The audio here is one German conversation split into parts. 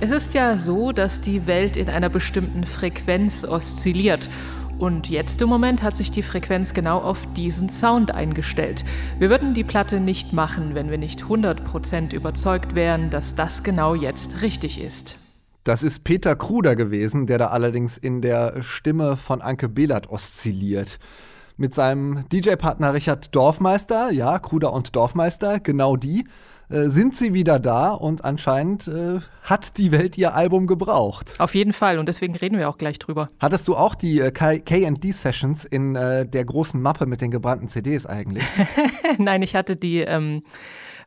Es ist ja so, dass die Welt in einer bestimmten Frequenz oszilliert. Und jetzt im Moment hat sich die Frequenz genau auf diesen Sound eingestellt. Wir würden die Platte nicht machen, wenn wir nicht 100% überzeugt wären, dass das genau jetzt richtig ist. Das ist Peter Kruder gewesen, der da allerdings in der Stimme von Anke Behlert oszilliert. Mit seinem DJ-Partner Richard Dorfmeister, ja, Kruder und Dorfmeister, genau die, äh, sind sie wieder da und anscheinend äh, hat die Welt ihr Album gebraucht. Auf jeden Fall und deswegen reden wir auch gleich drüber. Hattest du auch die äh, KD-Sessions in äh, der großen Mappe mit den gebrannten CDs eigentlich? Nein, ich hatte die. Ähm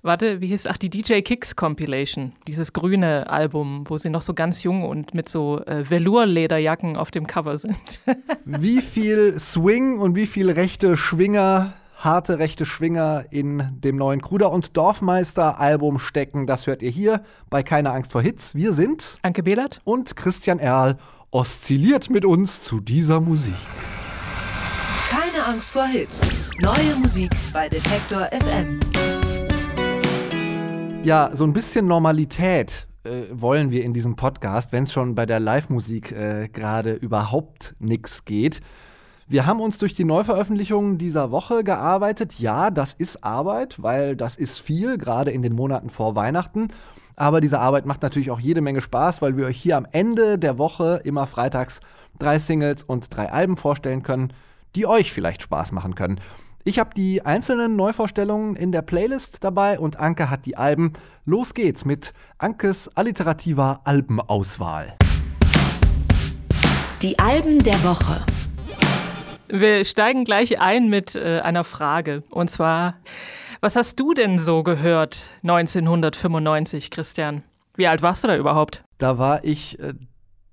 warte, wie hieß, ach, die DJ Kicks Compilation, dieses grüne Album, wo sie noch so ganz jung und mit so äh, Velour-Lederjacken auf dem Cover sind. wie viel Swing und wie viel rechte Schwinger harte rechte Schwinger in dem neuen Kruder und Dorfmeister Album stecken. Das hört ihr hier bei Keine Angst vor Hits. Wir sind Anke Behlert und Christian Erl oszilliert mit uns zu dieser Musik. Keine Angst vor Hits. Neue Musik bei Detektor FM. Ja, so ein bisschen Normalität äh, wollen wir in diesem Podcast, wenn es schon bei der Live-Musik äh, gerade überhaupt nichts geht. Wir haben uns durch die Neuveröffentlichungen dieser Woche gearbeitet. Ja, das ist Arbeit, weil das ist viel, gerade in den Monaten vor Weihnachten. Aber diese Arbeit macht natürlich auch jede Menge Spaß, weil wir euch hier am Ende der Woche immer freitags drei Singles und drei Alben vorstellen können, die euch vielleicht Spaß machen können. Ich habe die einzelnen Neuvorstellungen in der Playlist dabei und Anke hat die Alben. Los geht's mit Ankes alliterativer Albenauswahl. Die Alben der Woche. Wir steigen gleich ein mit äh, einer Frage. Und zwar, was hast du denn so gehört 1995, Christian? Wie alt warst du da überhaupt? Da war ich äh,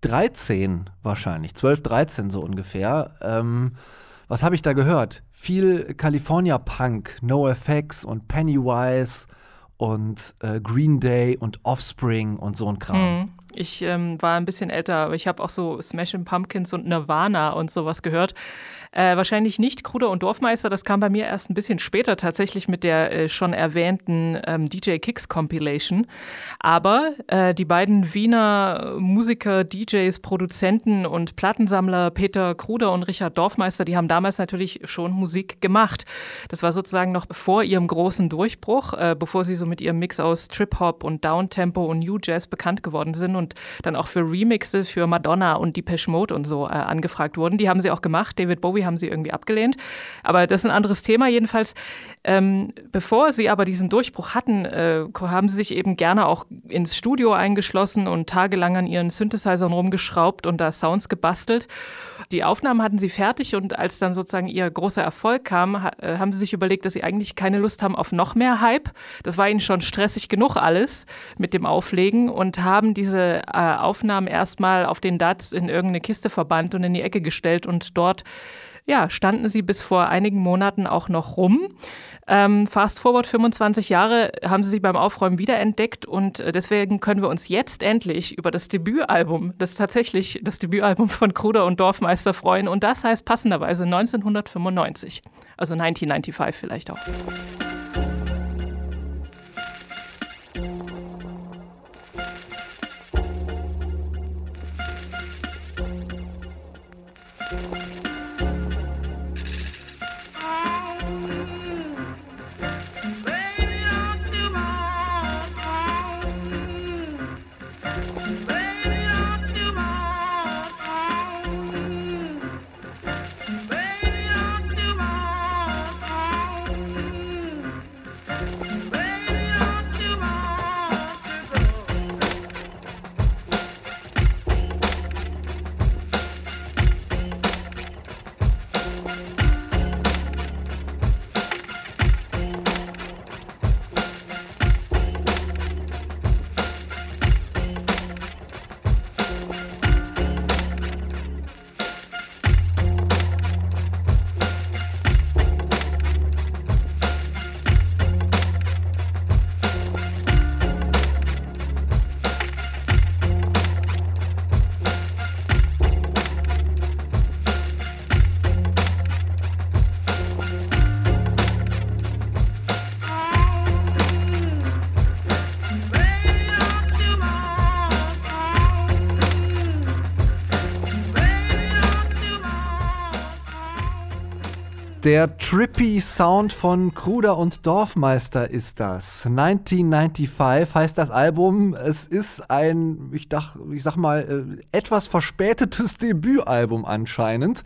13 wahrscheinlich, 12, 13 so ungefähr. Ähm, was habe ich da gehört? Viel California Punk, NoFX und Pennywise und äh, Green Day und Offspring und so ein Kram. Hm. Ich ähm, war ein bisschen älter, aber ich habe auch so Smashing Pumpkins und Nirvana und sowas gehört. Äh, wahrscheinlich nicht Kruder und Dorfmeister, das kam bei mir erst ein bisschen später tatsächlich mit der äh, schon erwähnten ähm, DJ Kicks Compilation. Aber äh, die beiden Wiener Musiker, DJs, Produzenten und Plattensammler Peter Kruder und Richard Dorfmeister, die haben damals natürlich schon Musik gemacht. Das war sozusagen noch vor ihrem großen Durchbruch, äh, bevor sie so mit ihrem Mix aus Trip-Hop und Downtempo und New Jazz bekannt geworden sind und dann auch für Remixe für Madonna und Depeche Mode und so äh, angefragt wurden. Die haben sie auch gemacht. David Bowie haben sie irgendwie abgelehnt. Aber das ist ein anderes Thema. Jedenfalls, ähm, bevor sie aber diesen Durchbruch hatten, äh, haben sie sich eben gerne auch ins Studio eingeschlossen und tagelang an ihren Synthesizern rumgeschraubt und da Sounds gebastelt. Die Aufnahmen hatten sie fertig und als dann sozusagen ihr großer Erfolg kam, ha äh, haben sie sich überlegt, dass sie eigentlich keine Lust haben auf noch mehr Hype. Das war ihnen schon stressig genug alles mit dem Auflegen und haben diese äh, Aufnahmen erstmal auf den DATs in irgendeine Kiste verbannt und in die Ecke gestellt und dort ja, standen sie bis vor einigen Monaten auch noch rum. Ähm, fast forward 25 Jahre haben sie sich beim Aufräumen wiederentdeckt und äh, deswegen können wir uns jetzt endlich über das Debütalbum, das tatsächlich das Debütalbum von Kruder und Dorfmeister freuen und das heißt passenderweise 1995, also 1995 vielleicht auch. Der trippy Sound von Kruder und Dorfmeister ist das. 1995 heißt das Album. Es ist ein, ich, dach, ich sag mal, äh, etwas verspätetes Debütalbum anscheinend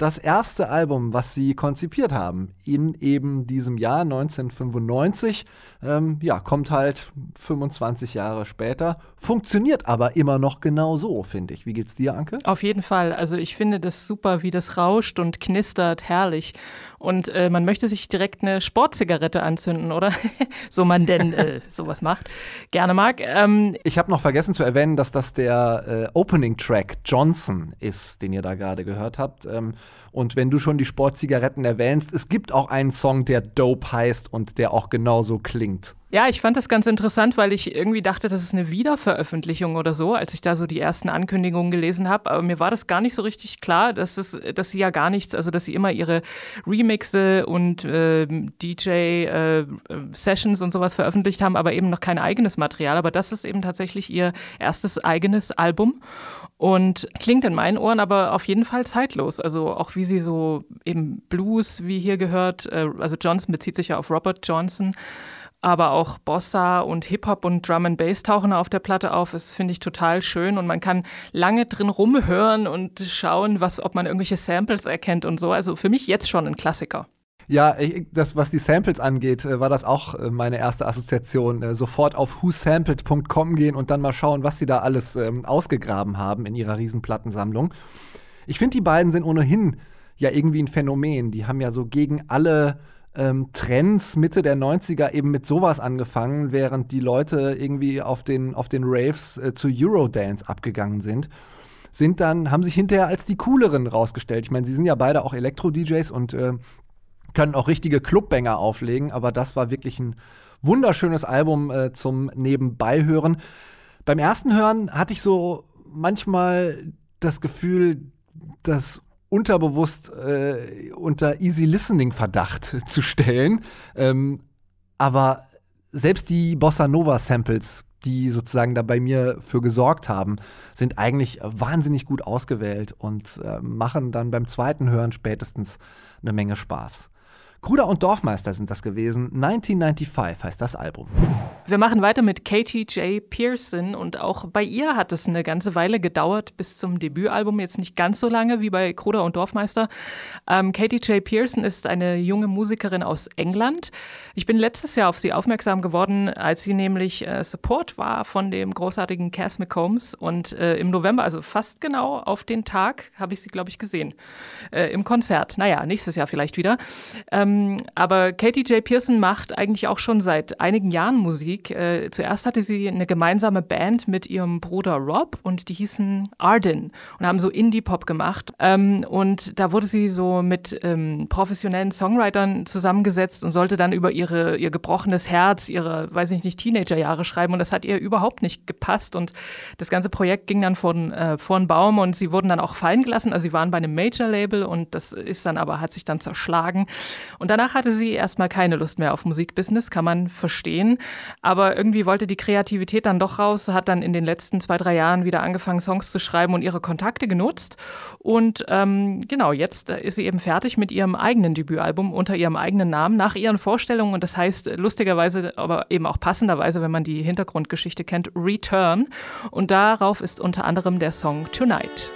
das erste Album, was sie konzipiert haben, in eben diesem Jahr 1995. Ähm, ja, kommt halt 25 Jahre später, funktioniert aber immer noch genau so, finde ich. Wie geht's dir, Anke? Auf jeden Fall. Also ich finde das super, wie das rauscht und knistert, herrlich. Und äh, man möchte sich direkt eine Sportzigarette anzünden, oder? so man denn äh, sowas macht. Gerne mag. Ähm, ich habe noch vergessen zu erwähnen, dass das der äh, Opening-Track Johnson ist, den ihr da gerade gehört habt. Ähm, und wenn du schon die Sportzigaretten erwähnst, es gibt auch einen Song, der Dope heißt und der auch genauso klingt. Ja, ich fand das ganz interessant, weil ich irgendwie dachte, das ist eine Wiederveröffentlichung oder so, als ich da so die ersten Ankündigungen gelesen habe. Aber mir war das gar nicht so richtig klar, dass, es, dass sie ja gar nichts, also dass sie immer ihre Remixe und äh, DJ-Sessions äh, und sowas veröffentlicht haben, aber eben noch kein eigenes Material. Aber das ist eben tatsächlich ihr erstes eigenes Album und klingt in meinen Ohren aber auf jeden Fall zeitlos. Also auch wie sie so eben Blues, wie hier gehört, äh, also Johnson bezieht sich ja auf Robert Johnson aber auch Bossa und Hip-Hop und Drum and Bass tauchen auf der Platte auf. Das finde ich total schön und man kann lange drin rumhören und schauen, was, ob man irgendwelche Samples erkennt und so. Also für mich jetzt schon ein Klassiker. Ja, ich, das, was die Samples angeht, äh, war das auch äh, meine erste Assoziation. Äh, sofort auf whosampled.com gehen und dann mal schauen, was sie da alles ähm, ausgegraben haben in ihrer Riesenplattensammlung. Ich finde, die beiden sind ohnehin ja irgendwie ein Phänomen. Die haben ja so gegen alle ähm, Trends Mitte der 90er eben mit sowas angefangen, während die Leute irgendwie auf den, auf den Raves äh, zu Eurodance abgegangen sind. Sind dann, haben sich hinterher als die cooleren rausgestellt. Ich meine, sie sind ja beide auch Elektro-DJs und äh, können auch richtige Clubbanger auflegen, aber das war wirklich ein wunderschönes Album äh, zum Nebenbeihören. Beim ersten Hören hatte ich so manchmal das Gefühl, dass unterbewusst äh, unter Easy Listening Verdacht zu stellen. Ähm, aber selbst die Bossa Nova Samples, die sozusagen da bei mir für gesorgt haben, sind eigentlich wahnsinnig gut ausgewählt und äh, machen dann beim zweiten Hören spätestens eine Menge Spaß. Kruder und Dorfmeister sind das gewesen. 1995 heißt das Album. Wir machen weiter mit Katie J. Pearson und auch bei ihr hat es eine ganze Weile gedauert bis zum Debütalbum, jetzt nicht ganz so lange wie bei Kruder und Dorfmeister. Ähm, Katie J. Pearson ist eine junge Musikerin aus England. Ich bin letztes Jahr auf sie aufmerksam geworden, als sie nämlich äh, Support war von dem großartigen Cass McCombs und äh, im November, also fast genau auf den Tag, habe ich sie, glaube ich, gesehen. Äh, Im Konzert. Naja, nächstes Jahr vielleicht wieder. Ähm, ähm, aber Katie J. Pearson macht eigentlich auch schon seit einigen Jahren Musik. Äh, zuerst hatte sie eine gemeinsame Band mit ihrem Bruder Rob und die hießen Arden und haben so Indie-Pop gemacht. Ähm, und da wurde sie so mit ähm, professionellen Songwritern zusammengesetzt und sollte dann über ihre, ihr gebrochenes Herz, ihre, weiß ich nicht, Teenagerjahre schreiben. Und das hat ihr überhaupt nicht gepasst. Und das ganze Projekt ging dann vor, äh, vor den Baum und sie wurden dann auch fallen gelassen. Also sie waren bei einem Major-Label und das ist dann aber, hat sich dann zerschlagen. Und danach hatte sie erstmal keine Lust mehr auf Musikbusiness, kann man verstehen. Aber irgendwie wollte die Kreativität dann doch raus, hat dann in den letzten zwei, drei Jahren wieder angefangen, Songs zu schreiben und ihre Kontakte genutzt. Und ähm, genau, jetzt ist sie eben fertig mit ihrem eigenen Debütalbum unter ihrem eigenen Namen, nach ihren Vorstellungen. Und das heißt lustigerweise, aber eben auch passenderweise, wenn man die Hintergrundgeschichte kennt, Return. Und darauf ist unter anderem der Song Tonight.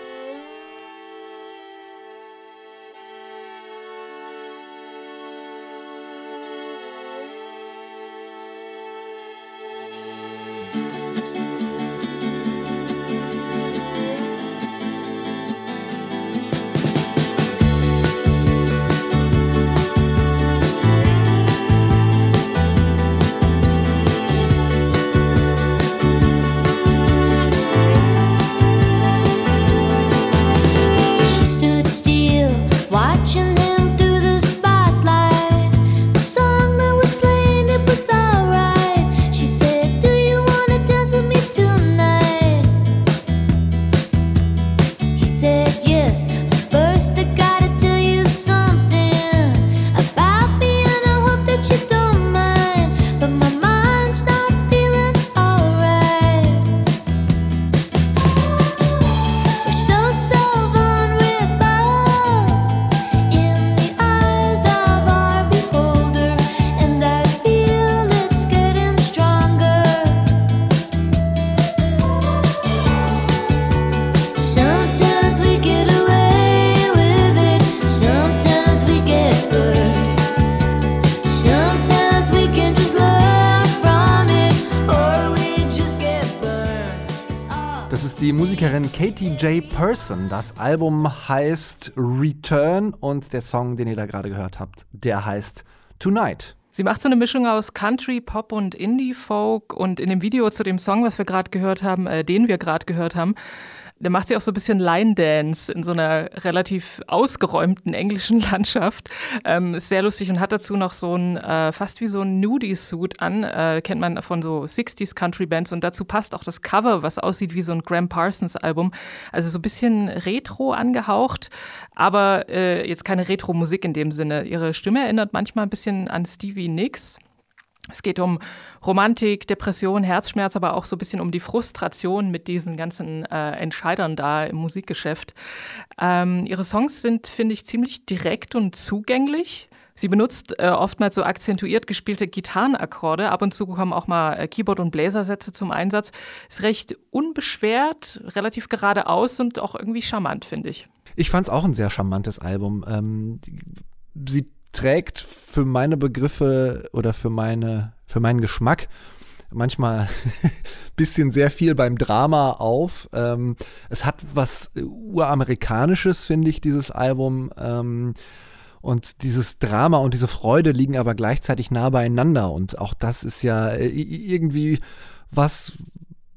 Katie J. Person. Das Album heißt Return und der Song, den ihr da gerade gehört habt, der heißt Tonight. Sie macht so eine Mischung aus Country, Pop und Indie-Folk und in dem Video zu dem Song, was wir gerade gehört haben, äh, den wir gerade gehört haben, da macht sie auch so ein bisschen Line Dance in so einer relativ ausgeräumten englischen Landschaft. Ähm, ist sehr lustig und hat dazu noch so ein, äh, fast wie so ein Nudie-Suit an. Äh, kennt man von so 60s Country Bands. Und dazu passt auch das Cover, was aussieht wie so ein Graham Parsons Album. Also so ein bisschen retro angehaucht, aber äh, jetzt keine Retro-Musik in dem Sinne. Ihre Stimme erinnert manchmal ein bisschen an Stevie Nicks. Es geht um Romantik, Depression, Herzschmerz, aber auch so ein bisschen um die Frustration mit diesen ganzen äh, Entscheidern da im Musikgeschäft. Ähm, ihre Songs sind, finde ich, ziemlich direkt und zugänglich. Sie benutzt äh, oftmals so akzentuiert gespielte Gitarrenakkorde. Ab und zu kommen auch mal äh, Keyboard- und Bläsersätze zum Einsatz. Ist recht unbeschwert, relativ geradeaus und auch irgendwie charmant, finde ich. Ich fand es auch ein sehr charmantes Album. Ähm, sie trägt für meine Begriffe oder für meine, für meinen Geschmack manchmal bisschen sehr viel beim Drama auf. Ähm, es hat was uramerikanisches, finde ich, dieses Album. Ähm, und dieses Drama und diese Freude liegen aber gleichzeitig nah beieinander. Und auch das ist ja äh, irgendwie was,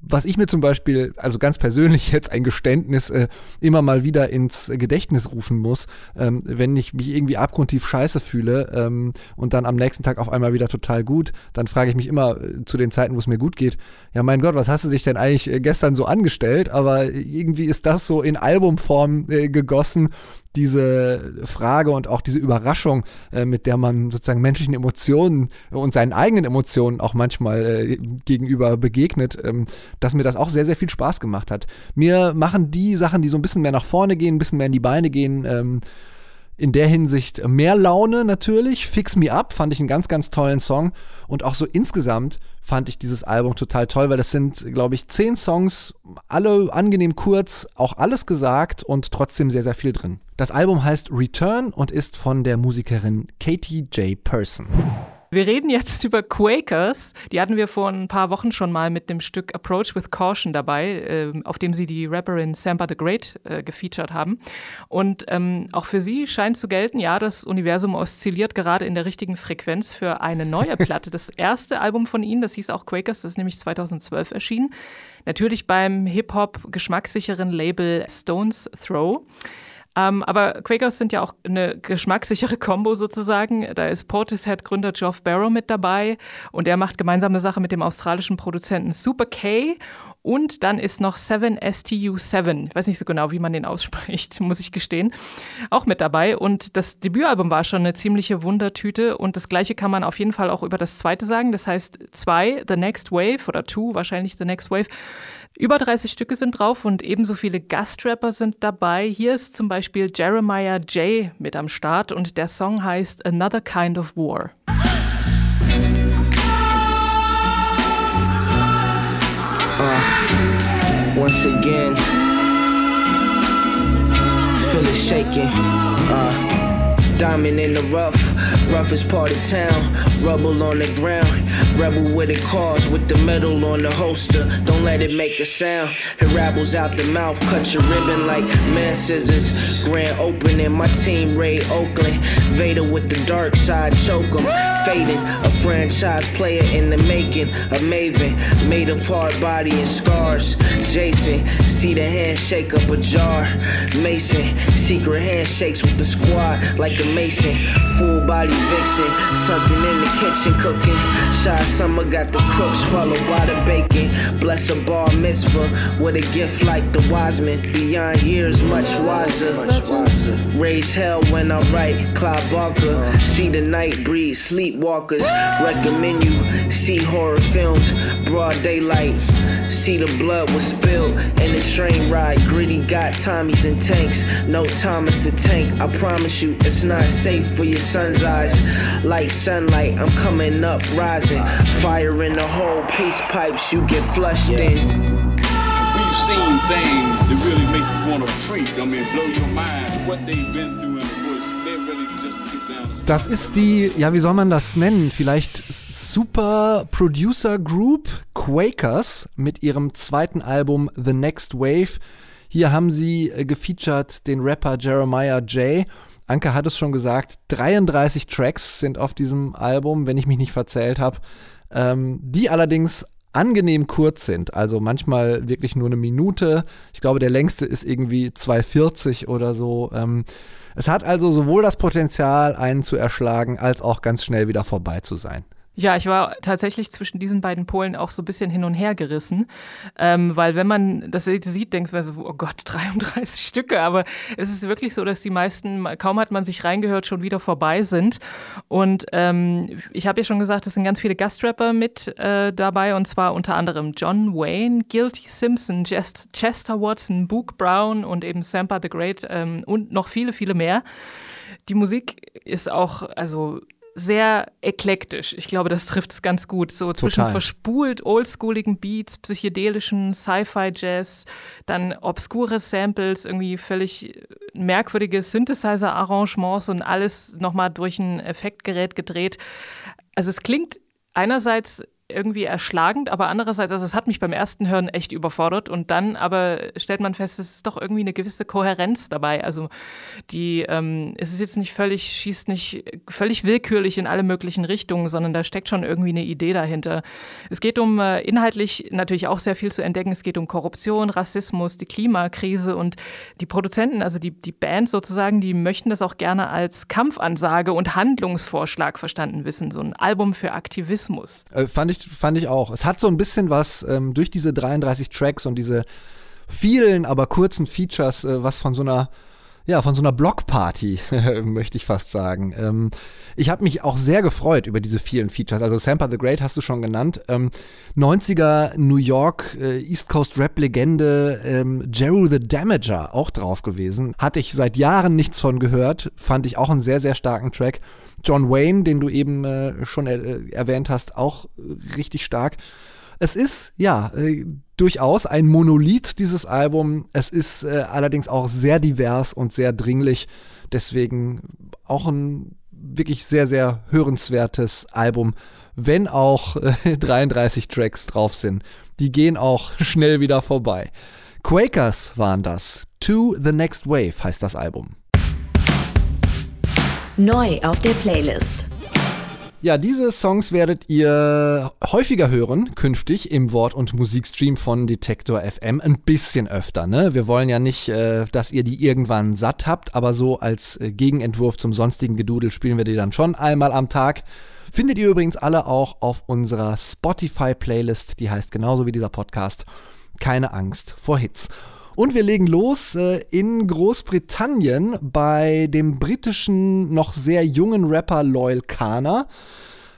was ich mir zum Beispiel, also ganz persönlich jetzt ein Geständnis, äh, immer mal wieder ins Gedächtnis rufen muss, ähm, wenn ich mich irgendwie abgrundtief scheiße fühle ähm, und dann am nächsten Tag auf einmal wieder total gut, dann frage ich mich immer äh, zu den Zeiten, wo es mir gut geht, ja mein Gott, was hast du dich denn eigentlich äh, gestern so angestellt? Aber irgendwie ist das so in Albumform äh, gegossen diese Frage und auch diese Überraschung, äh, mit der man sozusagen menschlichen Emotionen und seinen eigenen Emotionen auch manchmal äh, gegenüber begegnet, ähm, dass mir das auch sehr, sehr viel Spaß gemacht hat. Mir machen die Sachen, die so ein bisschen mehr nach vorne gehen, ein bisschen mehr in die Beine gehen, ähm, in der Hinsicht mehr Laune natürlich. Fix Me Up fand ich einen ganz, ganz tollen Song. Und auch so insgesamt fand ich dieses Album total toll, weil das sind, glaube ich, zehn Songs, alle angenehm kurz, auch alles gesagt und trotzdem sehr, sehr viel drin. Das Album heißt Return und ist von der Musikerin Katie J. Person. Wir reden jetzt über Quakers. Die hatten wir vor ein paar Wochen schon mal mit dem Stück Approach with Caution dabei, äh, auf dem sie die Rapperin Sampa the Great äh, gefeatured haben. Und ähm, auch für sie scheint zu gelten, ja, das Universum oszilliert gerade in der richtigen Frequenz für eine neue Platte. Das erste Album von ihnen, das hieß auch Quakers, das ist nämlich 2012 erschienen. Natürlich beim Hip-Hop geschmackssicheren Label Stones Throw. Ähm, aber Quakers sind ja auch eine geschmackssichere Combo sozusagen. Da ist Portishead-Gründer Geoff Barrow mit dabei und er macht gemeinsame Sache mit dem australischen Produzenten Super K. Und dann ist noch 7STU7, ich weiß nicht so genau, wie man den ausspricht, muss ich gestehen, auch mit dabei. Und das Debütalbum war schon eine ziemliche Wundertüte. Und das gleiche kann man auf jeden Fall auch über das zweite sagen. Das heißt, zwei, The Next Wave oder Two, wahrscheinlich The Next Wave. Über 30 Stücke sind drauf und ebenso viele Gastrapper sind dabei. Hier ist zum Beispiel Jeremiah J. mit am Start und der Song heißt Another Kind of War. Once again, feel it shaking. Uh, Diamond in the rough, roughest part of town. Rubble on the ground, rebel with a cause with the metal on the holster. Don't let it make a sound. It rabbles out the mouth, cut your ribbon like man scissors. Grand opening, my team raid Oakland. Vader with the dark side, choke him. Fading, a franchise player in the making. A maven, made of hard body and scars. Jason, see the handshake up a jar. Mason, secret handshakes with the squad like a Mason, full body vixen, something in the kitchen cooking. Shy summer got the crooks followed by the bacon. Bless a bar mitzvah with a gift like the wise Wiseman. Beyond years, much wiser. Raise hell when I write. Cloud Barker, see the night breeze, sleepwalkers. Recommend you see horror filmed, broad daylight. See the blood was spilled in the train ride. Gritty got Tommies and tanks. No Thomas to tank. I promise you, it's not safe for your son's eyes. Like sunlight, I'm coming up, rising. Fire in the hole, pace pipes, you get flushed in. We've seen things that really make you want to freak. I mean, blow your mind. What they've been through Das ist die, ja, wie soll man das nennen? Vielleicht Super Producer Group Quakers mit ihrem zweiten Album The Next Wave. Hier haben sie äh, gefeatured den Rapper Jeremiah J. Anke hat es schon gesagt, 33 Tracks sind auf diesem Album, wenn ich mich nicht verzählt habe, ähm, die allerdings angenehm kurz sind. Also manchmal wirklich nur eine Minute. Ich glaube, der längste ist irgendwie 2,40 oder so. Ähm, es hat also sowohl das Potenzial, einen zu erschlagen, als auch ganz schnell wieder vorbei zu sein. Ja, ich war tatsächlich zwischen diesen beiden Polen auch so ein bisschen hin und her gerissen, ähm, weil wenn man das sieht, denkt man so, oh Gott, 33 Stücke, aber es ist wirklich so, dass die meisten, kaum hat man sich reingehört, schon wieder vorbei sind. Und ähm, ich habe ja schon gesagt, es sind ganz viele Gastrapper mit äh, dabei und zwar unter anderem John Wayne, Guilty Simpson, Just, Chester Watson, Book Brown und eben Sampa the Great ähm, und noch viele, viele mehr. Die Musik ist auch, also sehr eklektisch. Ich glaube, das trifft es ganz gut. So Total. zwischen verspult oldschooligen Beats, psychedelischen Sci-Fi-Jazz, dann obskure Samples, irgendwie völlig merkwürdige Synthesizer-Arrangements und alles nochmal durch ein Effektgerät gedreht. Also es klingt einerseits irgendwie erschlagend, aber andererseits, also es hat mich beim ersten Hören echt überfordert und dann aber stellt man fest, es ist doch irgendwie eine gewisse Kohärenz dabei. Also die, ähm, es ist jetzt nicht völlig, schießt nicht völlig willkürlich in alle möglichen Richtungen, sondern da steckt schon irgendwie eine Idee dahinter. Es geht um äh, inhaltlich natürlich auch sehr viel zu entdecken. Es geht um Korruption, Rassismus, die Klimakrise und die Produzenten, also die, die Bands sozusagen, die möchten das auch gerne als Kampfansage und Handlungsvorschlag verstanden wissen. So ein Album für Aktivismus. Äh, fand ich ich, fand ich auch. Es hat so ein bisschen was ähm, durch diese 33 Tracks und diese vielen, aber kurzen Features, äh, was von so einer ja, von so einer Blockparty, möchte ich fast sagen. Ähm, ich habe mich auch sehr gefreut über diese vielen Features. Also Sampa the Great hast du schon genannt. Ähm, 90er New York, äh, East Coast Rap-Legende, ähm, Jeru the Damager auch drauf gewesen. Hatte ich seit Jahren nichts von gehört. Fand ich auch einen sehr, sehr starken Track. John Wayne, den du eben äh, schon äh, erwähnt hast, auch äh, richtig stark. Es ist, ja, äh, durchaus ein Monolith, dieses Album. Es ist äh, allerdings auch sehr divers und sehr dringlich. Deswegen auch ein wirklich sehr, sehr hörenswertes Album, wenn auch 33 Tracks drauf sind. Die gehen auch schnell wieder vorbei. Quakers waren das. To the Next Wave heißt das Album. Neu auf der Playlist. Ja, diese Songs werdet ihr häufiger hören, künftig im Wort- und Musikstream von Detektor FM. Ein bisschen öfter, ne? Wir wollen ja nicht, äh, dass ihr die irgendwann satt habt, aber so als äh, Gegenentwurf zum sonstigen Gedudel spielen wir die dann schon einmal am Tag. Findet ihr übrigens alle auch auf unserer Spotify-Playlist, die heißt genauso wie dieser Podcast. Keine Angst vor Hits. Und wir legen los äh, in Großbritannien bei dem britischen, noch sehr jungen Rapper Loyal Kana.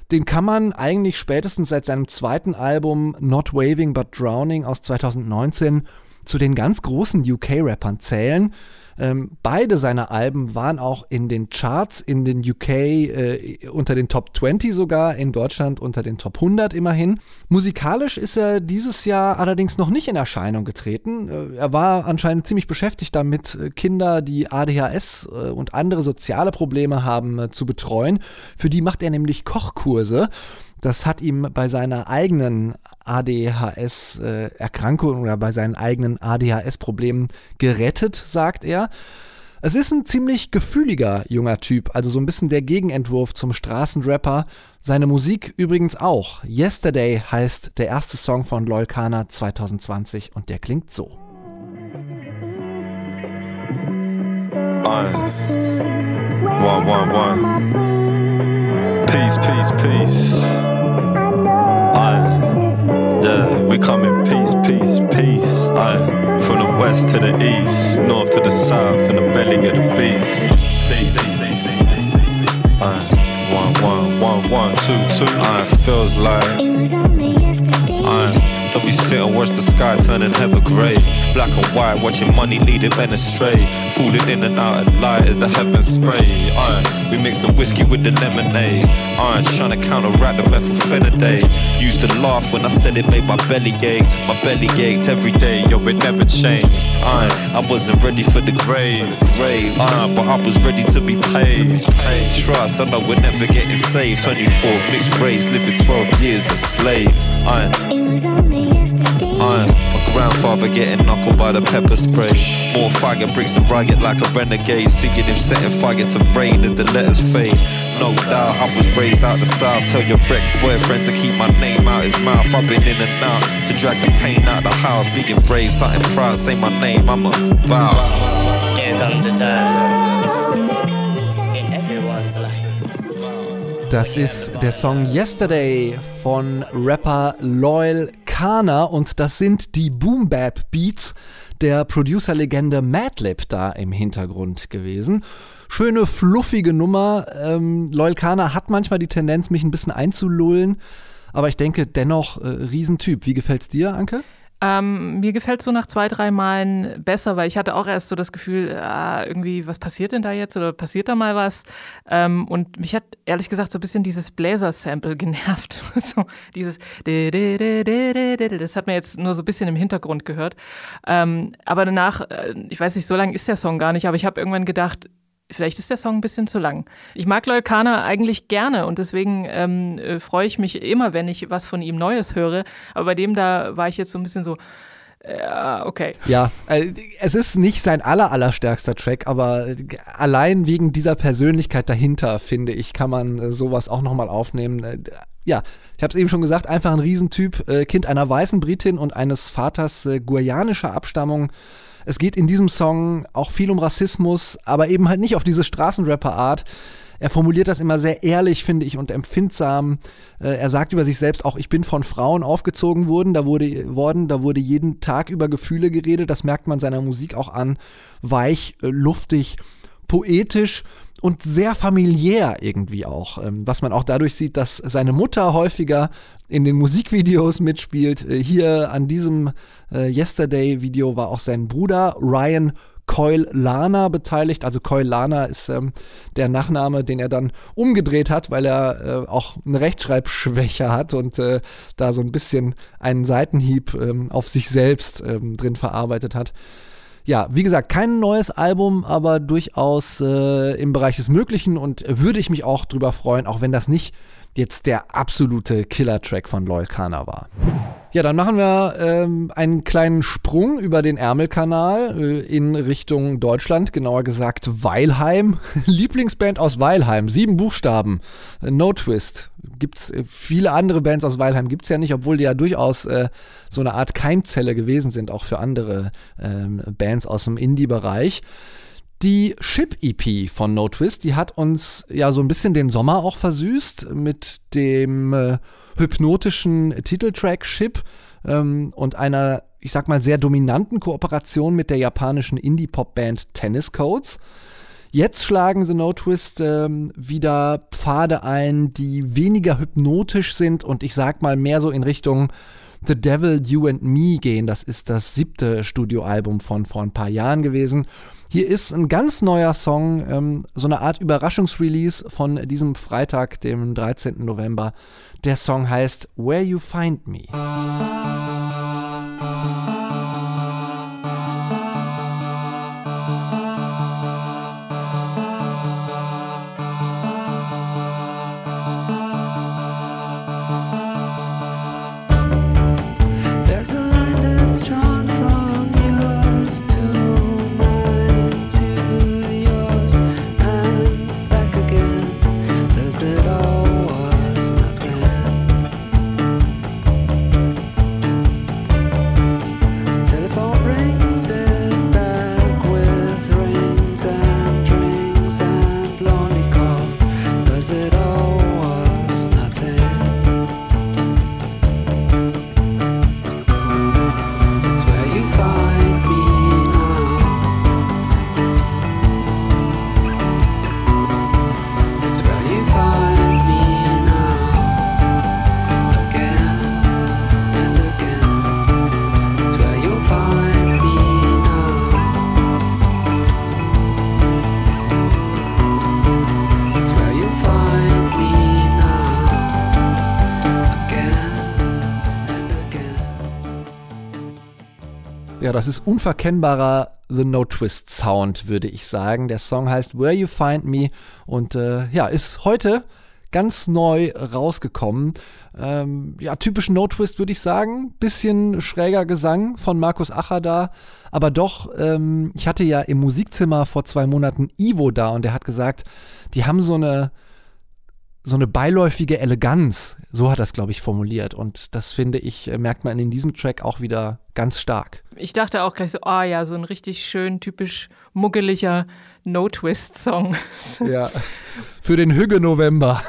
Den kann man eigentlich spätestens seit seinem zweiten Album Not Waving But Drowning aus 2019 zu den ganz großen UK-Rappern zählen. Ähm, beide seiner Alben waren auch in den Charts in den UK äh, unter den Top 20 sogar, in Deutschland unter den Top 100 immerhin. Musikalisch ist er dieses Jahr allerdings noch nicht in Erscheinung getreten. Äh, er war anscheinend ziemlich beschäftigt damit, äh, Kinder, die ADHS äh, und andere soziale Probleme haben, zu betreuen. Für die macht er nämlich Kochkurse. Das hat ihm bei seiner eigenen ADHS-Erkrankung äh, oder bei seinen eigenen ADHS-Problemen gerettet, sagt er. Es ist ein ziemlich gefühliger junger Typ, also so ein bisschen der Gegenentwurf zum Straßenrapper. Seine Musik übrigens auch. Yesterday heißt der erste Song von Lolkana 2020 und der klingt so. One, one, one, one. Peace, peace, peace. Yeah, we come in peace, peace, peace. Aye. From the west to the east, north to the south, in the belly of the beast. Aye. One, one, one, one, two, two. Aye, feels like. It was only yesterday. Aye. Then we sit and watch the sky turning heather grey. Black and white, watching money leading men astray. Falling in and out of light as the heavens spray. Iron, we mix the whiskey with the lemonade. Iron, trying to counteract the methylphenidate. Used to laugh when I said it made my belly ache. My belly ached every day, yo, it never changed. Iron, I wasn't ready for the grave. Iron, but I was ready to be paid. Trust, I know we're never getting saved. 24 mixed race, living 12 years a slave. Iron. It was only. Iron. My grandfather getting knuckled by the pepper spray. More faggot brings the riot like a renegade. Seeing him setting fire to rain as the letters fade. No doubt I was raised out the south. Tell your ex boyfriend to keep my name out his mouth. I've been in and out to drag the pain out the house. Being brave, something proud. Say my name, I'm a bow. Here comes the time in everyone's life. Das ist der Song Yesterday von Rapper Loyal Kana und das sind die Boom Bap Beats der Producer-Legende Madlib da im Hintergrund gewesen. Schöne, fluffige Nummer. Ähm, Loyal Kana hat manchmal die Tendenz, mich ein bisschen einzulullen, aber ich denke dennoch, äh, Riesentyp. Wie gefällt's dir, Anke? Ähm, mir gefällt so nach zwei, drei Malen besser, weil ich hatte auch erst so das Gefühl, ah, irgendwie, was passiert denn da jetzt oder passiert da mal was? Ähm, und mich hat ehrlich gesagt so ein bisschen dieses Bläser-Sample genervt. so dieses das hat man jetzt nur so ein bisschen im Hintergrund gehört. Ähm, aber danach, äh, ich weiß nicht, so lang ist der Song gar nicht, aber ich habe irgendwann gedacht, Vielleicht ist der Song ein bisschen zu lang. Ich mag Leukana eigentlich gerne und deswegen ähm, äh, freue ich mich immer, wenn ich was von ihm Neues höre. Aber bei dem da war ich jetzt so ein bisschen so, ja, okay. Ja, äh, es ist nicht sein aller, allerstärkster Track, aber allein wegen dieser Persönlichkeit dahinter, finde ich, kann man äh, sowas auch nochmal aufnehmen. Äh, ja, ich habe es eben schon gesagt, einfach ein Riesentyp, äh, Kind einer weißen Britin und eines Vaters äh, guayanischer Abstammung. Es geht in diesem Song auch viel um Rassismus, aber eben halt nicht auf diese Straßenrapper-Art. Er formuliert das immer sehr ehrlich, finde ich, und empfindsam. Äh, er sagt über sich selbst auch, ich bin von Frauen aufgezogen worden, da wurde, worden, da wurde jeden Tag über Gefühle geredet. Das merkt man seiner Musik auch an. Weich, äh, luftig, poetisch und sehr familiär irgendwie auch. Ähm, was man auch dadurch sieht, dass seine Mutter häufiger in den Musikvideos mitspielt. Äh, hier an diesem äh, Yesterday-Video war auch sein Bruder Ryan Coil Lana beteiligt. Also Coil Lana ist ähm, der Nachname, den er dann umgedreht hat, weil er äh, auch eine Rechtschreibschwäche hat und äh, da so ein bisschen einen Seitenhieb ähm, auf sich selbst ähm, drin verarbeitet hat. Ja, wie gesagt, kein neues Album, aber durchaus äh, im Bereich des Möglichen und würde ich mich auch drüber freuen, auch wenn das nicht jetzt der absolute Killer-Track von Loyal Kana war. Ja, dann machen wir ähm, einen kleinen Sprung über den Ärmelkanal äh, in Richtung Deutschland, genauer gesagt Weilheim. Lieblingsband aus Weilheim, sieben Buchstaben, No Twist. Gibt's äh, viele andere Bands aus Weilheim gibt's ja nicht, obwohl die ja durchaus äh, so eine Art Keimzelle gewesen sind, auch für andere ähm, Bands aus dem Indie-Bereich. Die Ship-EP von No Twist, die hat uns ja so ein bisschen den Sommer auch versüßt mit dem äh, hypnotischen Titeltrack Ship ähm, und einer, ich sag mal, sehr dominanten Kooperation mit der japanischen Indie-Pop-Band Tennis Codes. Jetzt schlagen The No Twist ähm, wieder Pfade ein, die weniger hypnotisch sind und ich sag mal mehr so in Richtung The Devil, You and Me gehen. Das ist das siebte Studioalbum von vor ein paar Jahren gewesen. Hier ist ein ganz neuer Song, ähm, so eine Art Überraschungsrelease von diesem Freitag, dem 13. November. Der Song heißt Where You Find Me. Ja, das ist unverkennbarer The No Twist Sound, würde ich sagen. Der Song heißt Where You Find Me und äh, ja, ist heute ganz neu rausgekommen. Ähm, ja, typisch No Twist würde ich sagen. Bisschen schräger Gesang von Markus Acher da. Aber doch, ähm, ich hatte ja im Musikzimmer vor zwei Monaten Ivo da und der hat gesagt, die haben so eine so eine beiläufige Eleganz, so hat es, glaube ich, formuliert. Und das finde ich, äh, merkt man in diesem Track auch wieder ganz stark. Ich dachte auch gleich so, ah oh ja, so ein richtig schön, typisch muggeliger No-Twist-Song. Ja, für den Hügge-November.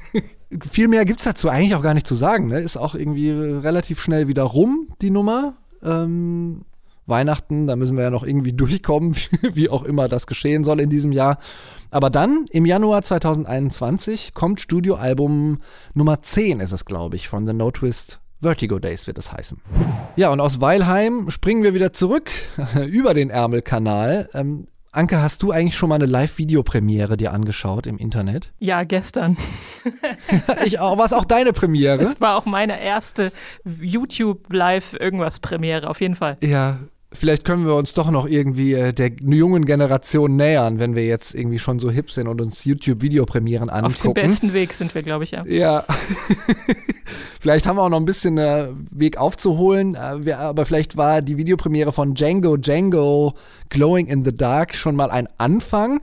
Viel mehr gibt es dazu eigentlich auch gar nicht zu sagen. Ne? Ist auch irgendwie relativ schnell wieder rum, die Nummer. Ähm, Weihnachten, da müssen wir ja noch irgendwie durchkommen, wie auch immer das geschehen soll in diesem Jahr. Aber dann im Januar 2021 kommt Studioalbum Nummer 10 ist es, glaube ich, von The No Twist Vertigo Days wird es heißen. Ja, und aus Weilheim springen wir wieder zurück über den Ärmelkanal. Ähm, Anke, hast du eigentlich schon mal eine Live-Videopremiere dir angeschaut im Internet? Ja, gestern. ich auch. War es auch deine Premiere? Es war auch meine erste YouTube-Live-Irgendwas-Premiere, auf jeden Fall. Ja, vielleicht können wir uns doch noch irgendwie äh, der jungen Generation nähern, wenn wir jetzt irgendwie schon so hip sind und uns YouTube-Videopremieren angucken. Auf dem besten Weg sind wir, glaube ich, ja. Ja. vielleicht haben wir auch noch ein bisschen äh, Weg aufzuholen, äh, wir, aber vielleicht war die Videopremiere von Django Django Glowing in the Dark schon mal ein Anfang.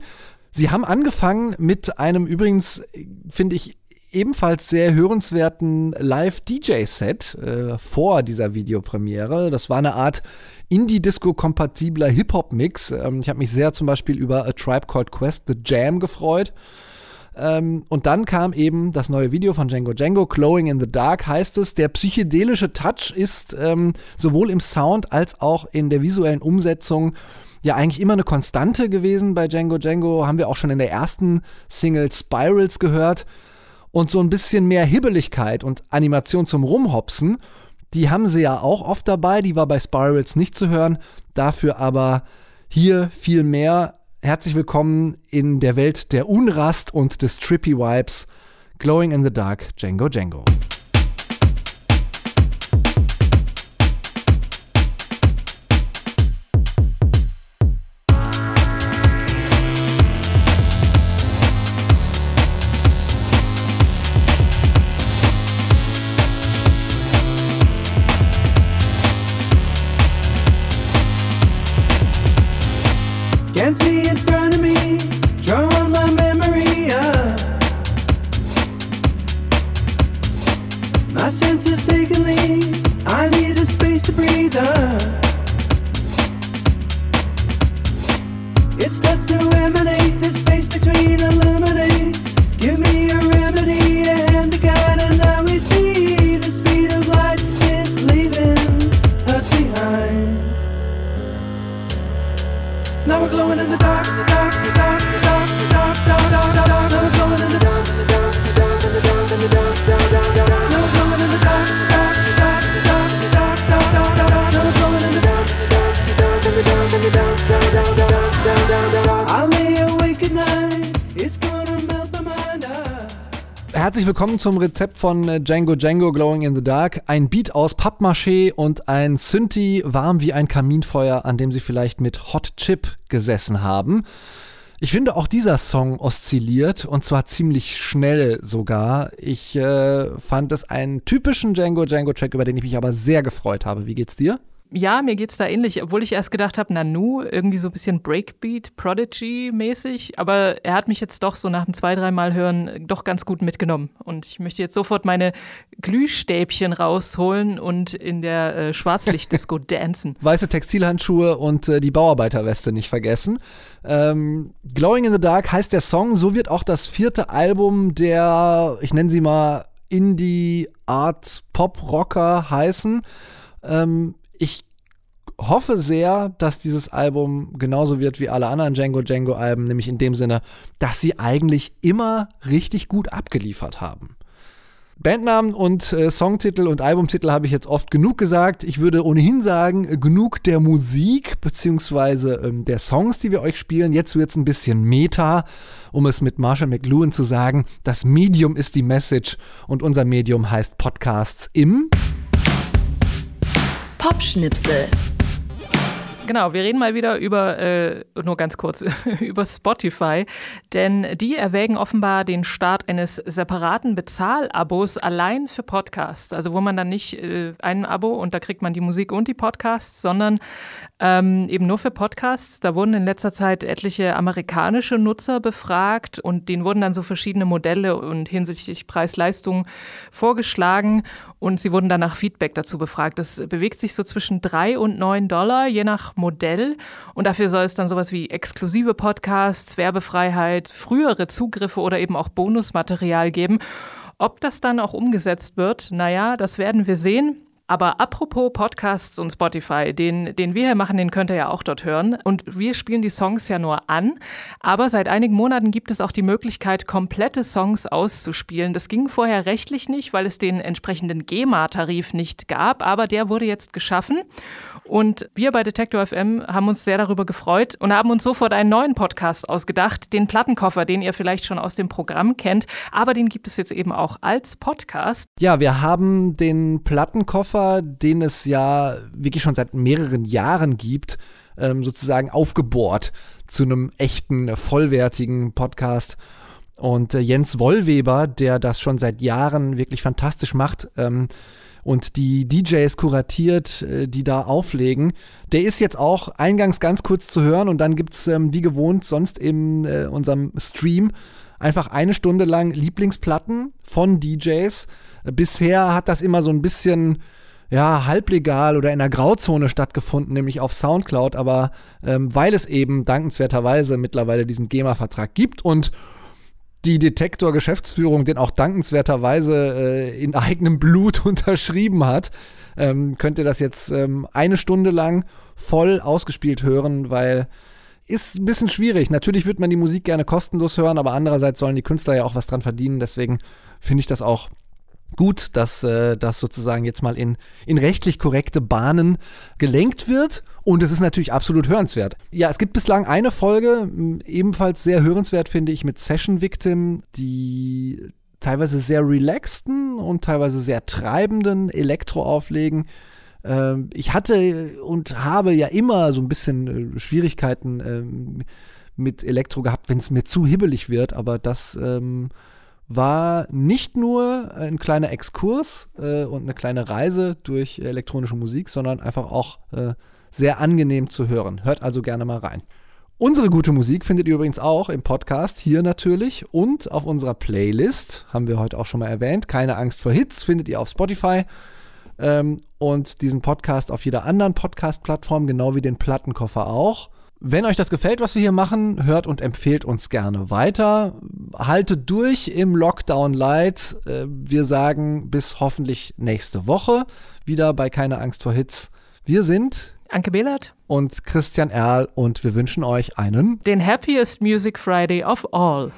Sie haben angefangen mit einem übrigens, finde ich, ebenfalls sehr hörenswerten Live-DJ-Set äh, vor dieser Videopremiere. Das war eine Art Indie-Disco-kompatibler Hip-Hop-Mix. Ähm, ich habe mich sehr zum Beispiel über A Tribe Called Quest, The Jam gefreut. Ähm, und dann kam eben das neue Video von Django Django, Glowing in the Dark heißt es. Der psychedelische Touch ist ähm, sowohl im Sound als auch in der visuellen Umsetzung ja eigentlich immer eine Konstante gewesen bei Django Django. Haben wir auch schon in der ersten Single Spirals gehört. Und so ein bisschen mehr Hibbeligkeit und Animation zum Rumhopsen die haben sie ja auch oft dabei, die war bei Spirals nicht zu hören, dafür aber hier viel mehr. Herzlich willkommen in der Welt der Unrast und des Trippy Vibes. Glowing in the Dark, Django Django. Glowing in the dark, the dark, the dark, the dark, Herzlich willkommen zum Rezept von äh, Django Django Glowing in the Dark. Ein Beat aus Pappmaché und ein Synthi warm wie ein Kaminfeuer, an dem sie vielleicht mit Hot Chip gesessen haben. Ich finde auch dieser Song oszilliert und zwar ziemlich schnell sogar. Ich äh, fand es einen typischen Django Django Track, über den ich mich aber sehr gefreut habe. Wie geht's dir? Ja, mir geht's da ähnlich, obwohl ich erst gedacht habe, Nanu, irgendwie so ein bisschen Breakbeat, Prodigy-mäßig, aber er hat mich jetzt doch so nach dem zwei, dreimal hören doch ganz gut mitgenommen. Und ich möchte jetzt sofort meine Glühstäbchen rausholen und in der äh, Schwarzlichtdisco dancen. Weiße Textilhandschuhe und äh, die Bauarbeiterweste nicht vergessen. Ähm, Glowing in the Dark heißt der Song, so wird auch das vierte Album der, ich nenne sie mal Indie Art Pop Rocker heißen. Ähm, ich hoffe sehr, dass dieses Album genauso wird wie alle anderen Django Django Alben, nämlich in dem Sinne, dass sie eigentlich immer richtig gut abgeliefert haben. Bandnamen und äh, Songtitel und Albumtitel habe ich jetzt oft genug gesagt. Ich würde ohnehin sagen, genug der Musik beziehungsweise ähm, der Songs, die wir euch spielen. Jetzt wird es ein bisschen Meta, um es mit Marshall McLuhan zu sagen. Das Medium ist die Message und unser Medium heißt Podcasts im Popschnipsel. Genau, wir reden mal wieder über, äh, nur ganz kurz, über Spotify, denn die erwägen offenbar den Start eines separaten Bezahlabos allein für Podcasts. Also wo man dann nicht äh, ein Abo und da kriegt man die Musik und die Podcasts, sondern ähm, eben nur für Podcasts. Da wurden in letzter Zeit etliche amerikanische Nutzer befragt und denen wurden dann so verschiedene Modelle und hinsichtlich Preis-Leistung vorgeschlagen und sie wurden dann nach Feedback dazu befragt. Das bewegt sich so zwischen drei und neun Dollar, je nach Modell. Und dafür soll es dann sowas wie exklusive Podcasts, Werbefreiheit, frühere Zugriffe oder eben auch Bonusmaterial geben. Ob das dann auch umgesetzt wird, naja, das werden wir sehen. Aber apropos Podcasts und Spotify, den, den wir hier machen, den könnt ihr ja auch dort hören. Und wir spielen die Songs ja nur an. Aber seit einigen Monaten gibt es auch die Möglichkeit, komplette Songs auszuspielen. Das ging vorher rechtlich nicht, weil es den entsprechenden GEMA-Tarif nicht gab. Aber der wurde jetzt geschaffen. Und wir bei Detektor FM haben uns sehr darüber gefreut und haben uns sofort einen neuen Podcast ausgedacht, den Plattenkoffer, den ihr vielleicht schon aus dem Programm kennt. Aber den gibt es jetzt eben auch als Podcast. Ja, wir haben den Plattenkoffer, den es ja wirklich schon seit mehreren Jahren gibt, ähm, sozusagen aufgebohrt zu einem echten, vollwertigen Podcast. Und äh, Jens Wollweber, der das schon seit Jahren wirklich fantastisch macht, ähm, und die DJs kuratiert, äh, die da auflegen. Der ist jetzt auch eingangs ganz kurz zu hören und dann gibt's ähm, wie gewohnt sonst in äh, unserem Stream einfach eine Stunde lang Lieblingsplatten von DJs. Bisher hat das immer so ein bisschen ja, halblegal oder in der Grauzone stattgefunden, nämlich auf Soundcloud, aber ähm, weil es eben dankenswerterweise mittlerweile diesen GEMA-Vertrag gibt und die Detektor-Geschäftsführung den auch dankenswerterweise äh, in eigenem Blut unterschrieben hat, ähm, könnt ihr das jetzt ähm, eine Stunde lang voll ausgespielt hören, weil ist ein bisschen schwierig. Natürlich wird man die Musik gerne kostenlos hören, aber andererseits sollen die Künstler ja auch was dran verdienen. Deswegen finde ich das auch gut, dass äh, das sozusagen jetzt mal in, in rechtlich korrekte Bahnen gelenkt wird. Und es ist natürlich absolut hörenswert. Ja, es gibt bislang eine Folge, ebenfalls sehr hörenswert, finde ich, mit Session Victim, die teilweise sehr relaxten und teilweise sehr treibenden Elektro auflegen. Ähm, ich hatte und habe ja immer so ein bisschen äh, Schwierigkeiten ähm, mit Elektro gehabt, wenn es mir zu hibbelig wird, aber das ähm, war nicht nur ein kleiner Exkurs äh, und eine kleine Reise durch elektronische Musik, sondern einfach auch äh, sehr angenehm zu hören. Hört also gerne mal rein. Unsere gute Musik findet ihr übrigens auch im Podcast, hier natürlich und auf unserer Playlist, haben wir heute auch schon mal erwähnt. Keine Angst vor Hits findet ihr auf Spotify ähm, und diesen Podcast auf jeder anderen Podcast-Plattform, genau wie den Plattenkoffer auch. Wenn euch das gefällt, was wir hier machen, hört und empfehlt uns gerne weiter. Haltet durch im Lockdown Light. Äh, wir sagen bis hoffentlich nächste Woche wieder bei Keine Angst vor Hits. Wir sind Anke Behlert und Christian Erl und wir wünschen euch einen den Happiest Music Friday of all.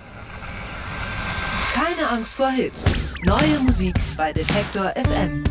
Keine Angst vor Hits. Neue Musik bei Detektor FM.